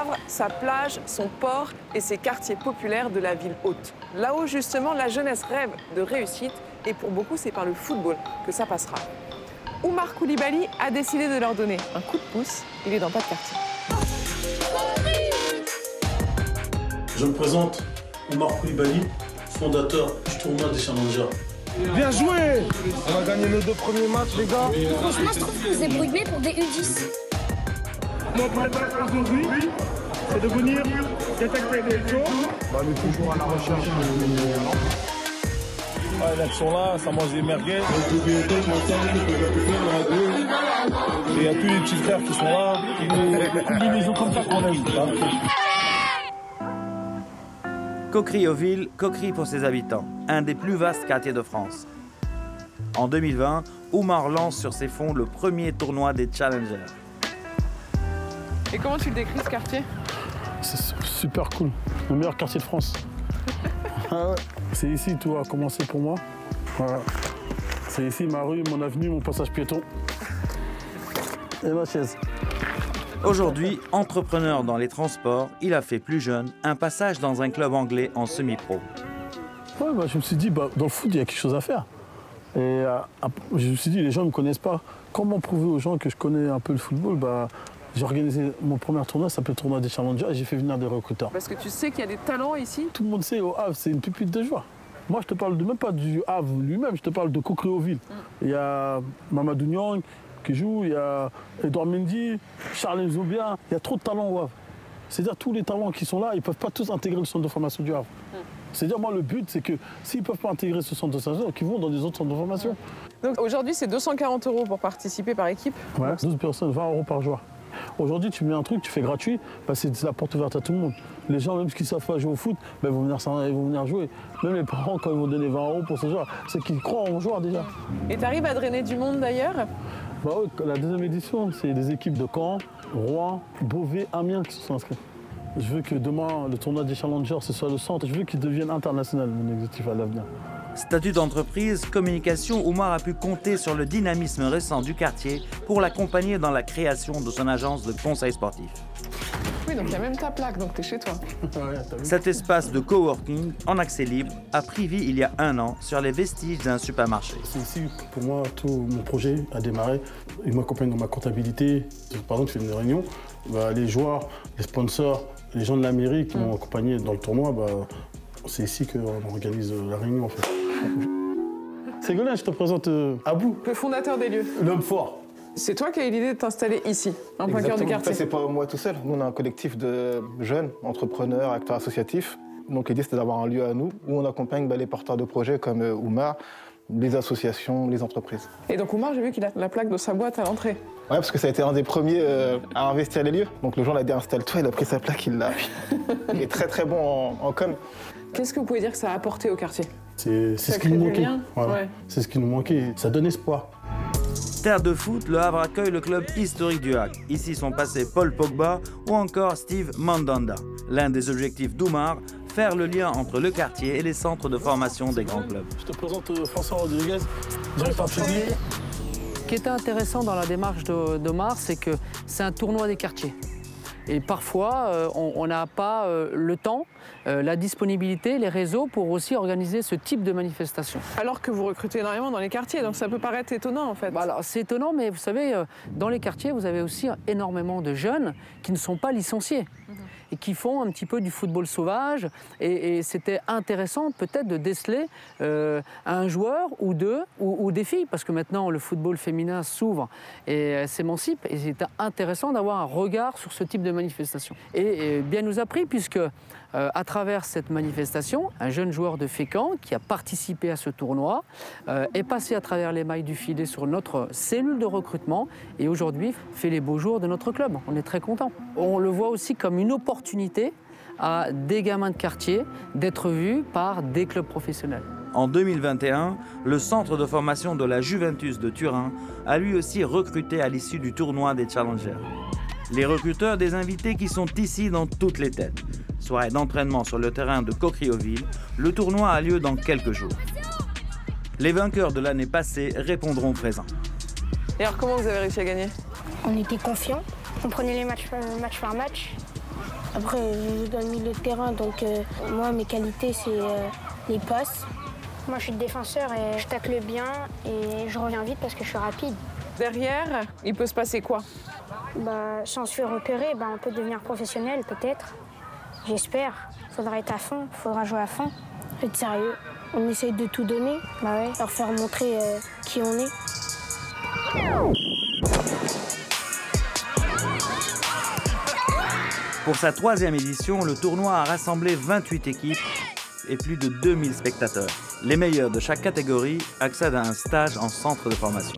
Havre, sa plage, son port et ses quartiers populaires de la ville haute. Là où justement la jeunesse rêve de réussite et pour beaucoup c'est par le football que ça passera. Oumar Koulibaly a décidé de leur donner un coup de pouce. Il est dans pas de quartier. Je me présente, Oumar Koulibaly, fondateur du tournoi des Challengers. Bien joué On a gagné nos deux premiers matchs, les gars. Franchement, je trouve que vous êtes brûlé pour des U10. Mon préparation aujourd'hui, c'est de venir détecter des choses. Bah, on est toujours à la recherche Ouais, là, ils sont là, ça mange des merguez. Et il y a tous les petits frères qui sont là. Des combinaisons comme ça qu'on aime. Coquerioville, Coquerie pour ses habitants, un des plus vastes quartiers de France. En 2020, Oumar lance sur ses fonds le premier tournoi des Challengers. Et comment tu le décris ce quartier C'est super cool. Le meilleur quartier de France. Ah ouais. C'est ici tout a commencé pour moi. Voilà. C'est ici ma rue, mon avenue, mon passage piéton. Et ma chaise. Aujourd'hui, entrepreneur dans les transports, il a fait plus jeune un passage dans un club anglais en semi-pro. Ouais, bah, je me suis dit, bah, dans le foot, il y a quelque chose à faire. Et euh, je me suis dit, les gens ne me connaissent pas. Comment prouver aux gens que je connais un peu le football? Bah, J'ai organisé mon premier tournoi, ça s'appelle le tournoi des challengers, et j'ai fait venir des recruteurs. Parce que tu sais qu'il y a des talents ici. Tout le monde sait, au Havre, c'est une pupille de joie. Moi, je te parle de, même pas du Havre lui-même, je te parle de Coquerioville. Il y a Mamadou Niang qui joue, il y a Edouard Mendy, Charles Zobia. Il y a trop de talents au Havre. C'est-à-dire, tous les talents qui sont là, ils ne peuvent pas tous intégrer le centre de formation du Havre. C'est-à-dire, moi, le but, c'est que s'ils ne peuvent pas intégrer ce centre de formation, qu'ils vont dans des autres centres de formation. Donc aujourd'hui, c'est 240 euros pour participer par équipe. Ouais. 12 personnes, 20 euros par joueur. Aujourd'hui, tu mets un truc, tu fais gratuit, bah, c'est la porte ouverte à tout le monde. Les gens, même qui ne savent pas jouer au foot, bah, ils, vont venir, ils vont venir jouer. Même les parents, quand ils vont donner 20 euros pour ce joueur, c'est qu'ils croient en joueur déjà. Et tu arrives à drainer du monde d'ailleurs. Bah la deuxième édition, c'est des équipes de Caen, Rouen, Beauvais, Amiens qui se sont inscrits. Je veux que demain, le tournoi des Challengers, ce soit le centre. Je veux qu'il devienne international, mon objectif à l'avenir. Statut d'entreprise, communication, Oumar a pu compter sur le dynamisme récent du quartier pour l'accompagner dans la création de son agence de conseil sportif. Oui, donc il y a même ta plaque, donc tu es chez toi. Cet espace de coworking en accès libre a pris vie il y a un an sur les vestiges d'un supermarché. C'est ici, pour moi, tout mon projet a démarré. Il m'accompagne dans ma comptabilité. Par exemple, je fais une réunion. bah, les joueurs, les sponsors, les gens de la mairie qui m'ont accompagné dans le tournoi, bah, c'est ici qu'on organise la réunion, en fait. Ségolène, je te présente euh, Abou, Le fondateur des lieux. l'homme fort. C'est toi qui as eu l'idée de t'installer ici, en plein cœur du quartier. Ça, c'est pas moi tout seul. Nous, on a un collectif de jeunes, entrepreneurs, acteurs associatifs. Donc, l'idée, c'était d'avoir un lieu à nous où on accompagne bah, les porteurs de projets comme euh, Oumar, les associations, les entreprises. Et donc Oumar, j'ai vu qu'il a la plaque de sa boîte à l'entrée. Ouais, parce que ça a été un des premiers euh, à investir les lieux. Donc, le jour, on l'a dit installe-toi, il a pris sa plaque, il l'a. il est très, très bon en, en com. Qu'est-ce que vous pouvez dire que ça a apporté au quartier? C'est ce qui nous manquait. lien Voilà. Ouais. C'est ce qui nous manquait. Ça donne espoir. Terre de foot, le Havre accueille le club historique du Hague. Ici sont passés Paul Pogba ou encore Steve Mandanda. L'un des objectifs d'Oumar, faire le lien entre le quartier et les centres de formation des grands clubs. Je te présente euh, François Rodriguez, directeur technique. Ce qui est intéressant dans la démarche de- d'Omar, c'est que c'est un tournoi des quartiers. Et parfois, euh, on n'a pas euh, le temps, euh, la disponibilité, les réseaux pour aussi organiser ce type de manifestation. Alors que vous recrutez énormément dans les quartiers, donc ça peut paraître étonnant en fait. Voilà, c'est étonnant, mais vous savez, euh, dans les quartiers, vous avez aussi énormément de jeunes qui ne sont pas licenciés qui font un petit peu du football sauvage. Et, c'était intéressant peut-être de déceler euh, un joueur ou deux, ou, des filles, parce que maintenant le football féminin s'ouvre et euh, s'émancipe. Et c'était intéressant d'avoir un regard sur ce type de manifestation. Et, bien nous a pris, puisque euh, à travers cette manifestation, un jeune joueur de Fécamp qui a participé à ce tournoi est passé à travers les mailles du filet sur notre cellule de recrutement et aujourd'hui fait les beaux jours de notre club. On est très content. On le voit aussi comme une opportunité à des gamins de quartier d'être vus par des clubs professionnels. En 2021, le centre de formation de la Juventus de Turin a lui aussi recruté à l'issue du tournoi des Challengers. Les recruteurs des invités qui sont ici dans toutes les têtes. Soirée d'entraînement sur le terrain de Coquerioville, le tournoi a lieu dans quelques jours. Les vainqueurs de l'année passée répondront présent. Et alors comment vous avez réussi à gagner? On était confiants, on prenait les matchs euh, match par match Après, je joue dans le milieu de terrain, donc euh, moi, mes qualités, c'est euh, les passes. Moi, je suis défenseur et je tacle bien et je reviens vite parce que je suis rapide. Derrière, il peut se passer quoi? Bah, sans se faire repérer, bah, on peut devenir professionnel peut-être. J'espère. Faudra être à fond, faudra jouer à fond. Être sérieux. On essaye de tout donner, Bah ouais. leur faire montrer euh, qui on est. Pour sa troisième édition, le tournoi a rassemblé 28 équipes et plus de 2000 spectateurs. Les meilleurs de chaque catégorie accèdent à un stage en centre de formation.